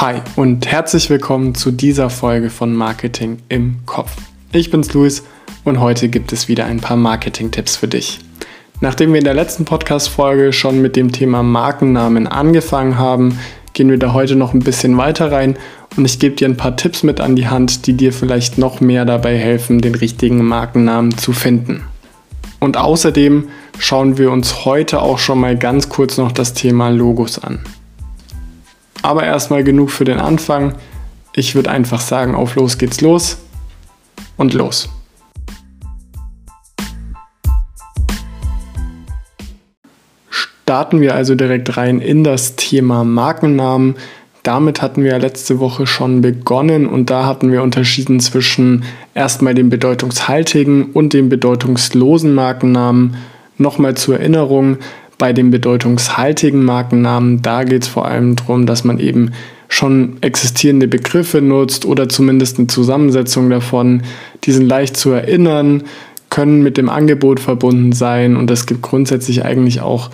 Hi und herzlich willkommen zu dieser Folge von Marketing im Kopf. Ich bin's Luis und heute gibt es wieder ein paar Marketing-Tipps für dich. Nachdem wir in der letzten Podcast-Folge schon mit dem Thema Markennamen angefangen haben, gehen wir da heute noch ein bisschen weiter rein und ich gebe dir ein paar Tipps mit an die Hand, die dir vielleicht noch mehr dabei helfen, den richtigen Markennamen zu finden. Und außerdem schauen wir uns heute auch schon mal ganz kurz noch das Thema Logos an. Aber erstmal genug für den Anfang. Ich würde einfach sagen, auf los geht's los und los. Starten wir also direkt rein in das Thema Markennamen. Damit hatten wir ja letzte Woche schon begonnen und da hatten wir unterschieden zwischen erstmal dem bedeutungshaltigen und dem bedeutungslosen Markennamen. Nochmal zur Erinnerung, bei dem bedeutungshaltigen Markennamen, da geht es vor allem darum, dass man eben schon existierende Begriffe nutzt oder zumindest eine Zusammensetzung davon. Die sind leicht zu erinnern, können mit dem Angebot verbunden sein und es gibt grundsätzlich eigentlich auch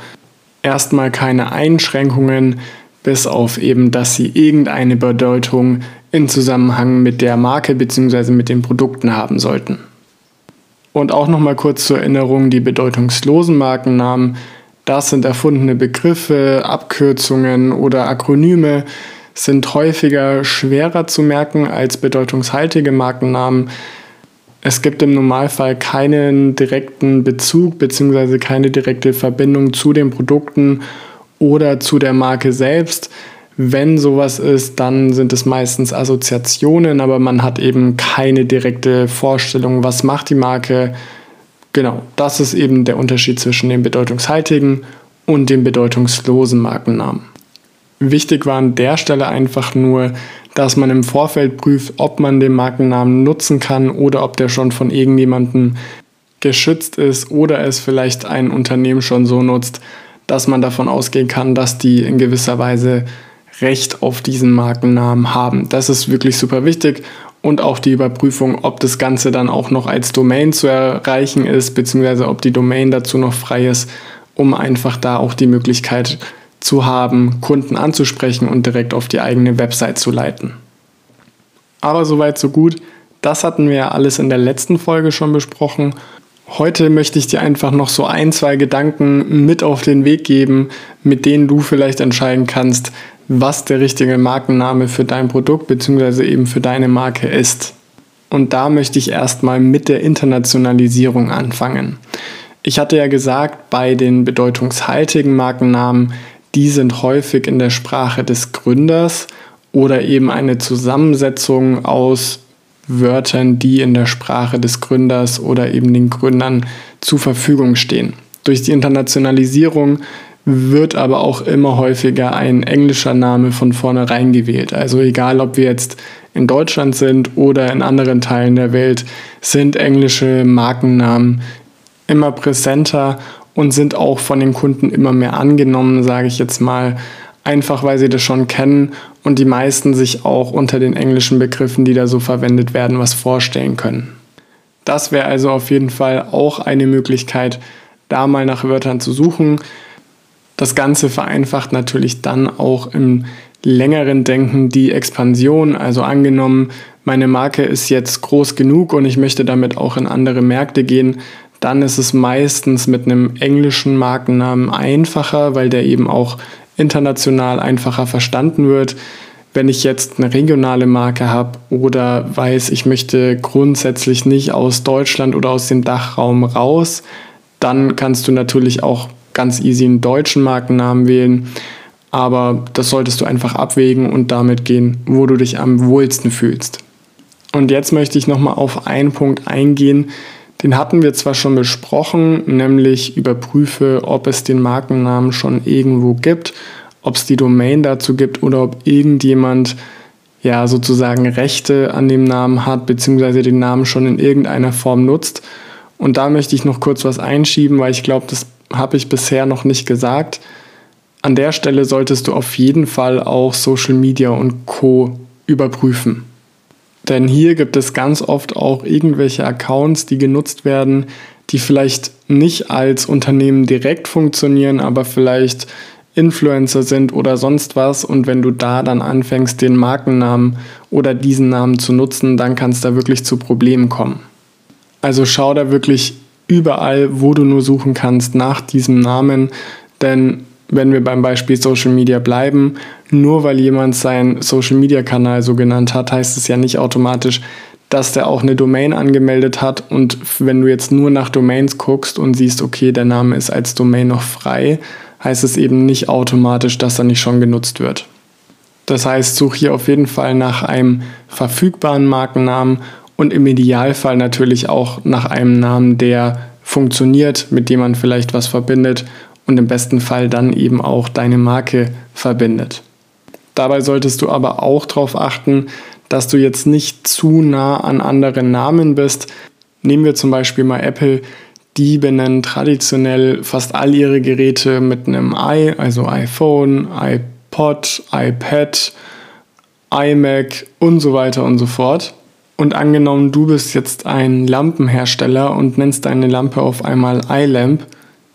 erstmal keine Einschränkungen, bis auf eben, dass sie irgendeine Bedeutung in Zusammenhang mit der Marke bzw. mit den Produkten haben sollten. Und auch nochmal kurz zur Erinnerung, die bedeutungslosen Markennamen, das sind erfundene Begriffe, Abkürzungen oder Akronyme, sind häufiger schwerer zu merken als bedeutungshaltige Markennamen. Es gibt im Normalfall keinen direkten Bezug bzw. keine direkte Verbindung zu den Produkten oder zu der Marke selbst. Wenn sowas ist, dann sind es meistens Assoziationen, aber man hat eben keine direkte Vorstellung, was macht die Marke. Genau, das ist eben der Unterschied zwischen dem bedeutungshaltigen und dem bedeutungslosen Markennamen. Wichtig war an der Stelle einfach nur, dass man im Vorfeld prüft, ob man den Markennamen nutzen kann oder ob der schon von irgendjemandem geschützt ist oder es vielleicht ein Unternehmen schon so nutzt, dass man davon ausgehen kann, dass die in gewisser Weise Recht auf diesen Markennamen haben. Das ist wirklich super wichtig und auch die Überprüfung, ob das Ganze dann auch noch als Domain zu erreichen ist, beziehungsweise ob die Domain dazu noch frei ist, um einfach da auch die Möglichkeit zu haben, Kunden anzusprechen und direkt auf die eigene Website zu leiten. Aber soweit, so gut. Das hatten wir ja alles in der letzten Folge schon besprochen. Heute möchte ich dir einfach noch so ein, zwei Gedanken mit auf den Weg geben, mit denen du vielleicht entscheiden kannst, was der richtige Markenname für dein Produkt bzw. eben für deine Marke ist. Und da möchte ich erstmal mit der Internationalisierung anfangen. Ich hatte ja gesagt, bei den bedeutungshaltigen Markennamen die sind häufig in der Sprache des Gründers oder eben eine Zusammensetzung aus Wörtern, die in der Sprache des Gründers oder eben den Gründern zur Verfügung stehen. Durch die Internationalisierung wird aber auch immer häufiger ein englischer Name von vornherein gewählt. Also egal, ob wir jetzt in Deutschland sind oder in anderen Teilen der Welt, sind englische Markennamen immer präsenter und sind auch von den Kunden immer mehr angenommen, sage ich jetzt mal, einfach weil sie das schon kennen und die meisten sich auch unter den englischen Begriffen, die da so verwendet werden, was vorstellen können. Das wäre also auf jeden Fall auch eine Möglichkeit, da mal nach Wörtern zu suchen. Das Ganze vereinfacht natürlich dann auch im längeren Denken die Expansion. Also angenommen, meine Marke ist jetzt groß genug und ich möchte damit auch in andere Märkte gehen, dann ist es meistens mit einem englischen Markennamen einfacher, weil der eben auch international einfacher verstanden wird. Wenn ich jetzt eine regionale Marke habe oder weiß, ich möchte grundsätzlich nicht aus Deutschland oder aus dem Dachraum raus, dann kannst du natürlich auch ganz easy einen deutschen Markennamen wählen. Aber das solltest du einfach abwägen und damit gehen, wo du dich am wohlsten fühlst. Und jetzt möchte ich nochmal auf einen Punkt eingehen, den hatten wir zwar schon besprochen, nämlich überprüfe, ob es den Markennamen schon irgendwo gibt, ob es die Domain dazu gibt oder ob irgendjemand ja sozusagen Rechte an dem Namen hat, beziehungsweise den Namen schon in irgendeiner Form nutzt. Und da möchte ich noch kurz was einschieben, weil ich glaube, das habe ich bisher noch nicht gesagt. An der Stelle solltest du auf jeden Fall auch Social Media und Co überprüfen. Denn hier gibt es ganz oft auch irgendwelche Accounts, die genutzt werden, die vielleicht nicht als Unternehmen direkt funktionieren, aber vielleicht Influencer sind oder sonst was. Und wenn du da dann anfängst, den Markennamen oder diesen Namen zu nutzen, dann kann es da wirklich zu Problemen kommen. Also schau da wirklich überall, wo du nur suchen kannst, nach diesem Namen. Denn wenn wir beim Beispiel Social Media bleiben, nur weil jemand seinen Social Media Kanal so genannt hat, heißt es ja nicht automatisch, dass der auch eine Domain angemeldet hat. Und wenn du jetzt nur nach Domains guckst und siehst, okay, der Name ist als Domain noch frei, heißt es eben nicht automatisch, dass er nicht schon genutzt wird. Das heißt, such hier auf jeden Fall nach einem verfügbaren Markennamen und im Idealfall natürlich auch nach einem Namen, der funktioniert, mit dem man vielleicht was verbindet und im besten Fall dann eben auch deine Marke verbindet. Dabei solltest du aber auch darauf achten, dass du jetzt nicht zu nah an anderen Namen bist. Nehmen wir zum Beispiel mal Apple. Die benennen traditionell fast all ihre Geräte mit einem i, also iPhone, iPod, iPad, iMac und so weiter und so fort. Und angenommen, du bist jetzt ein Lampenhersteller und nennst deine Lampe auf einmal iLamp,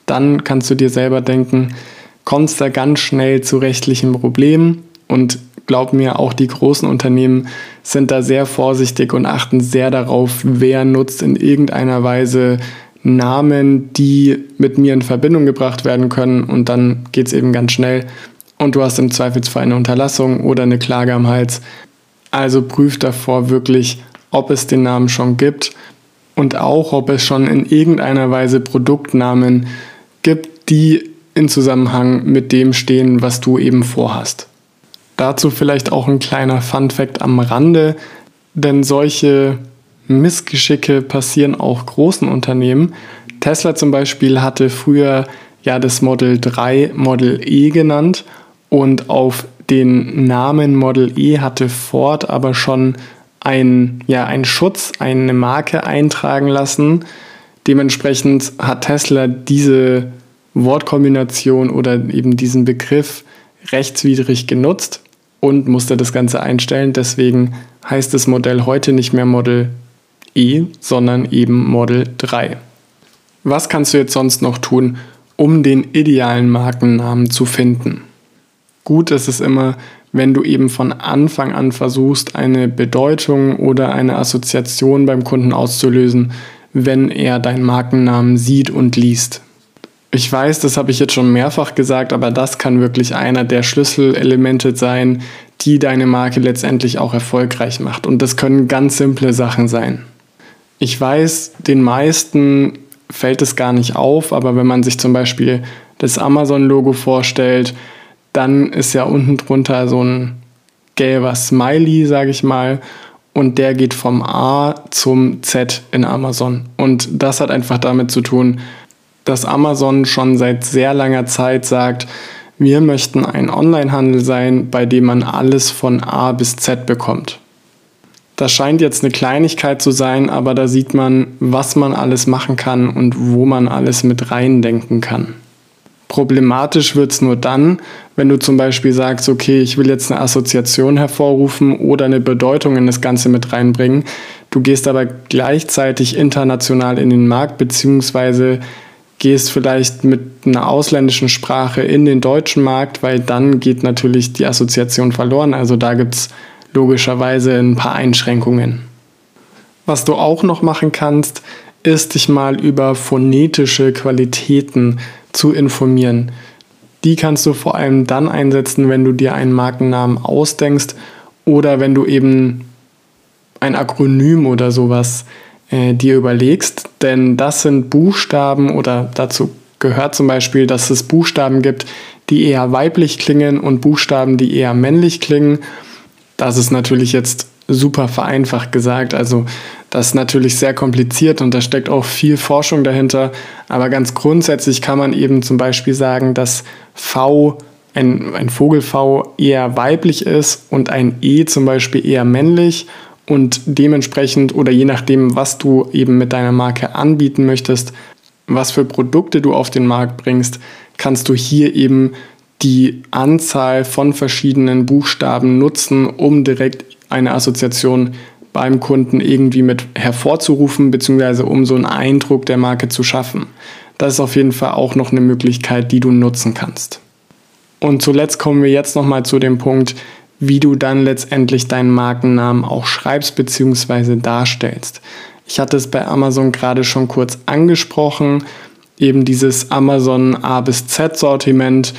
dann kannst du dir selber denken, kommst da ganz schnell zu rechtlichen Problemen und glaub mir, auch die großen Unternehmen sind da sehr vorsichtig und achten sehr darauf, wer nutzt in irgendeiner Weise Namen, die mit mir in Verbindung gebracht werden können. Und dann geht es eben ganz schnell. Und du hast im Zweifelsfall eine Unterlassung oder eine Klage am Hals. Also prüf davor wirklich, ob es den Namen schon gibt und auch, ob es schon in irgendeiner Weise Produktnamen gibt, die in Zusammenhang mit dem stehen, was du eben vorhast. Dazu vielleicht auch ein kleiner Fun fact am Rande, denn solche Missgeschicke passieren auch großen Unternehmen. Tesla zum Beispiel hatte früher ja das Model 3 Model E genannt und auf den Namen Model E hatte Ford aber schon ein, ja, einen Schutz, eine Marke eintragen lassen. Dementsprechend hat Tesla diese Wortkombination oder eben diesen Begriff rechtswidrig genutzt und musste das Ganze einstellen. Deswegen heißt das Modell heute nicht mehr Model E, sondern eben Model 3. Was kannst du jetzt sonst noch tun, um den idealen Markennamen zu finden? Gut ist es immer, wenn du eben von Anfang an versuchst, eine Bedeutung oder eine Assoziation beim Kunden auszulösen, wenn er deinen Markennamen sieht und liest. Ich weiß, das habe ich jetzt schon mehrfach gesagt, aber das kann wirklich einer der Schlüsselelemente sein, die deine Marke letztendlich auch erfolgreich macht. Und das können ganz simple Sachen sein. Ich weiß, den meisten fällt es gar nicht auf, aber wenn man sich zum Beispiel das Amazon-Logo vorstellt, dann ist ja unten drunter so ein gelber Smiley, sage ich mal, und der geht vom A zum Z in Amazon. Und das hat einfach damit zu tun, dass Amazon schon seit sehr langer Zeit sagt, wir möchten ein Onlinehandel sein, bei dem man alles von A bis Z bekommt. Das scheint jetzt eine Kleinigkeit zu sein, aber da sieht man, was man alles machen kann und wo man alles mit reindenken kann. Problematisch wird es nur dann, wenn du zum Beispiel sagst, okay, ich will jetzt eine Assoziation hervorrufen oder eine Bedeutung in das Ganze mit reinbringen. Du gehst aber gleichzeitig international in den Markt, beziehungsweise gehst vielleicht mit einer ausländischen Sprache in den deutschen Markt, weil dann geht natürlich die Assoziation verloren. Also da gibt es logischerweise ein paar Einschränkungen. Was du auch noch machen kannst, ist dich mal über phonetische Qualitäten zu informieren. Die kannst du vor allem dann einsetzen, wenn du dir einen Markennamen ausdenkst oder wenn du eben ein Akronym oder sowas äh, dir überlegst, denn das sind Buchstaben oder dazu gehört zum Beispiel, dass es Buchstaben gibt, die eher weiblich klingen und Buchstaben, die eher männlich klingen. Das ist natürlich jetzt super vereinfacht gesagt. Also das ist natürlich sehr kompliziert und da steckt auch viel Forschung dahinter. Aber ganz grundsätzlich kann man eben zum Beispiel sagen, dass V, ein, ein Vogel V eher weiblich ist und ein E zum Beispiel eher männlich und dementsprechend oder je nachdem, was du eben mit deiner Marke anbieten möchtest, was für Produkte du auf den Markt bringst, kannst du hier eben die Anzahl von verschiedenen Buchstaben nutzen, um direkt eine Assoziation beim Kunden irgendwie mit hervorzurufen, beziehungsweise um so einen Eindruck der Marke zu schaffen. Das ist auf jeden Fall auch noch eine Möglichkeit, die du nutzen kannst. Und zuletzt kommen wir jetzt nochmal zu dem Punkt, wie du dann letztendlich deinen Markennamen auch schreibst bzw. darstellst. Ich hatte es bei Amazon gerade schon kurz angesprochen, eben dieses Amazon A bis Z Sortiment.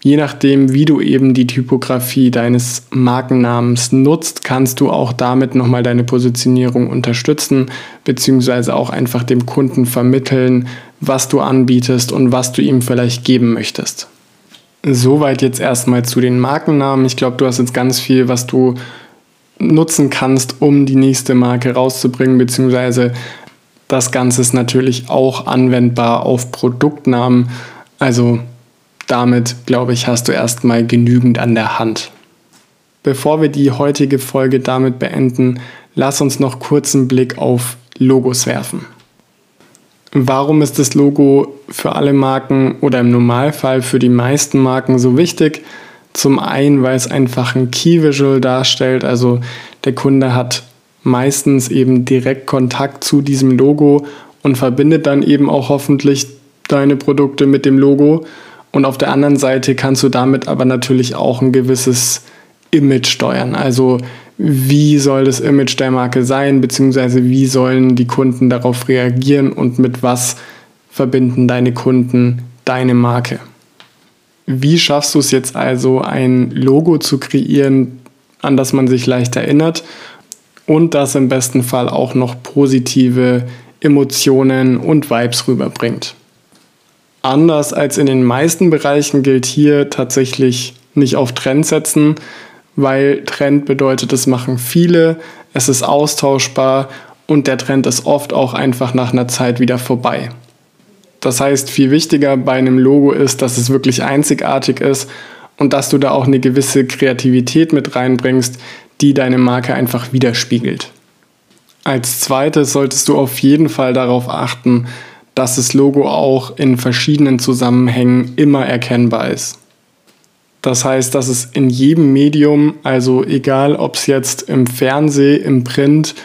Je nachdem, wie du eben die Typografie deines Markennamens nutzt, kannst du auch damit nochmal deine Positionierung unterstützen, beziehungsweise auch einfach dem Kunden vermitteln, was du anbietest und was du ihm vielleicht geben möchtest. Soweit jetzt erstmal zu den Markennamen. Ich glaube, du hast jetzt ganz viel, was du nutzen kannst, um die nächste Marke rauszubringen, beziehungsweise das Ganze ist natürlich auch anwendbar auf Produktnamen. Also damit, glaube ich, hast du erstmal genügend an der Hand. Bevor wir die heutige Folge damit beenden, lass uns noch kurz einen Blick auf Logos werfen. Warum ist das Logo für alle Marken oder im Normalfall für die meisten Marken so wichtig? Zum einen, weil es einfach ein Key Visual darstellt, also der Kunde hat meistens eben direkt Kontakt zu diesem Logo und verbindet dann eben auch hoffentlich deine Produkte mit dem Logo. Und auf der anderen Seite kannst du damit aber natürlich auch ein gewisses Image steuern. Also wie soll das Image der Marke sein, beziehungsweise wie sollen die Kunden darauf reagieren und mit was verbinden deine Kunden deine Marke. Wie schaffst du es jetzt also, ein Logo zu kreieren, an das man sich leicht erinnert und das im besten Fall auch noch positive Emotionen und Vibes rüberbringt? Anders als in den meisten Bereichen gilt hier tatsächlich nicht auf Trend setzen, weil Trend bedeutet, es machen viele, es ist austauschbar und der Trend ist oft auch einfach nach einer Zeit wieder vorbei. Das heißt, viel wichtiger bei einem Logo ist, dass es wirklich einzigartig ist und dass du da auch eine gewisse Kreativität mit reinbringst, die deine Marke einfach widerspiegelt. Als zweites solltest du auf jeden Fall darauf achten, dass das Logo auch in verschiedenen Zusammenhängen immer erkennbar ist. Das heißt, dass es in jedem Medium, also egal ob es jetzt im Fernsehen, im Print,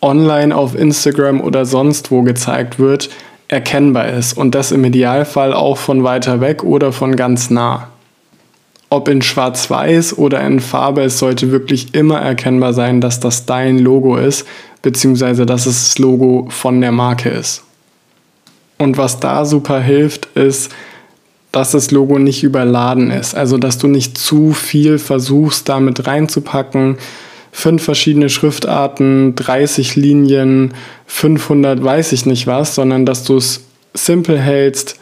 online auf Instagram oder sonst wo gezeigt wird, erkennbar ist und das im Idealfall auch von weiter weg oder von ganz nah. Ob in Schwarz-Weiß oder in Farbe, es sollte wirklich immer erkennbar sein, dass das dein Logo ist, beziehungsweise dass es das Logo von der Marke ist. Und was da super hilft, ist, dass das Logo nicht überladen ist. Also, dass du nicht zu viel versuchst, damit reinzupacken. Fünf verschiedene Schriftarten, 30 Linien, 500 weiß ich nicht was, sondern dass du es simpel hältst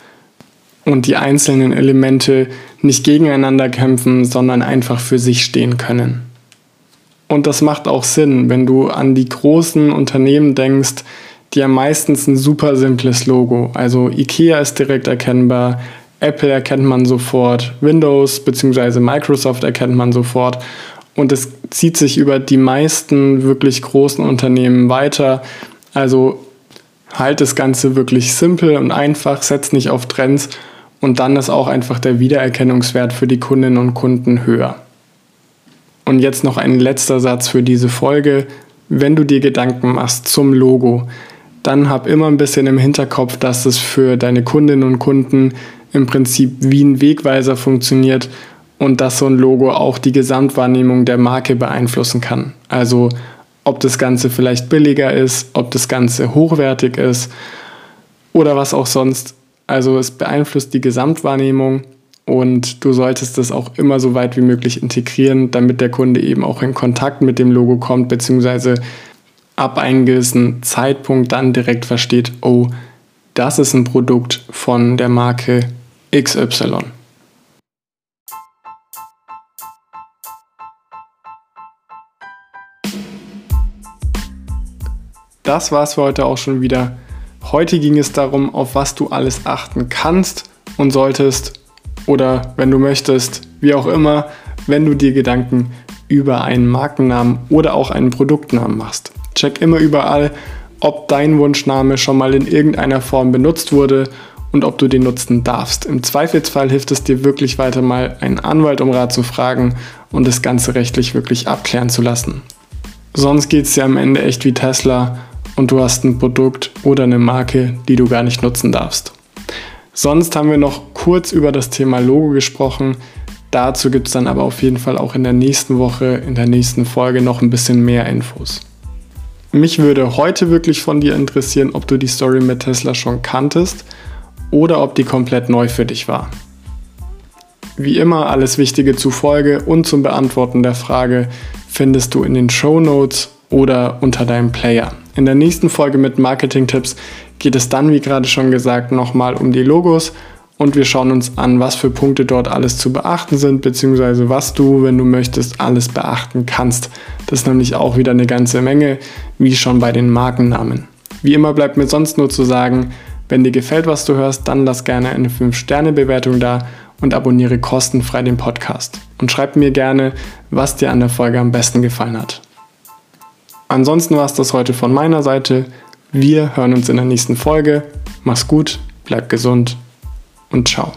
und die einzelnen Elemente nicht gegeneinander kämpfen, sondern einfach für sich stehen können. Und das macht auch Sinn, wenn du an die großen Unternehmen denkst, die haben meistens ein super simples Logo. Also IKEA ist direkt erkennbar, Apple erkennt man sofort, Windows bzw. Microsoft erkennt man sofort. Und es zieht sich über die meisten wirklich großen Unternehmen weiter. Also halt das Ganze wirklich simpel und einfach, setz nicht auf Trends und dann ist auch einfach der Wiedererkennungswert für die Kundinnen und Kunden höher. Und jetzt noch ein letzter Satz für diese Folge. Wenn du dir Gedanken machst zum Logo, dann hab immer ein bisschen im Hinterkopf, dass es für deine Kundinnen und Kunden im Prinzip wie ein Wegweiser funktioniert und dass so ein Logo auch die Gesamtwahrnehmung der Marke beeinflussen kann. Also ob das Ganze vielleicht billiger ist, ob das Ganze hochwertig ist oder was auch sonst. Also es beeinflusst die Gesamtwahrnehmung und du solltest das auch immer so weit wie möglich integrieren, damit der Kunde eben auch in Kontakt mit dem Logo kommt, beziehungsweise ab einem gewissen Zeitpunkt dann direkt versteht, oh, das ist ein Produkt von der Marke XY. Das war's für heute auch schon wieder. Heute ging es darum, auf was du alles achten kannst und solltest oder wenn du möchtest, wie auch immer, wenn du dir Gedanken über einen Markennamen oder auch einen Produktnamen machst. Check immer überall, ob dein Wunschname schon mal in irgendeiner Form benutzt wurde und ob du den nutzen darfst. Im Zweifelsfall hilft es dir wirklich weiter mal einen Anwalt um Rat zu fragen und das Ganze rechtlich wirklich abklären zu lassen. Sonst geht es dir am Ende echt wie Tesla und du hast ein Produkt oder eine Marke, die du gar nicht nutzen darfst. Sonst haben wir noch kurz über das Thema Logo gesprochen. Dazu gibt es dann aber auf jeden Fall auch in der nächsten Woche, in der nächsten Folge noch ein bisschen mehr Infos. Mich würde heute wirklich von dir interessieren, ob du die Story mit Tesla schon kanntest oder ob die komplett neu für dich war. Wie immer alles Wichtige zu Folge und zum Beantworten der Frage findest du in den Show Notes oder unter deinem Player. In der nächsten Folge mit Marketing-Tipps geht es dann, wie gerade schon gesagt, nochmal um die Logos und wir schauen uns an, was für Punkte dort alles zu beachten sind, beziehungsweise was du, wenn du möchtest, alles beachten kannst. Das ist nämlich auch wieder eine ganze Menge, wie schon bei den Markennamen. Wie immer bleibt mir sonst nur zu sagen, wenn dir gefällt, was du hörst, dann lass gerne eine 5-Sterne-Bewertung da und abonniere kostenfrei den Podcast. Und schreib mir gerne, was dir an der Folge am besten gefallen hat. Ansonsten war es das heute von meiner Seite. Wir hören uns in der nächsten Folge. Mach's gut, bleib gesund und ciao.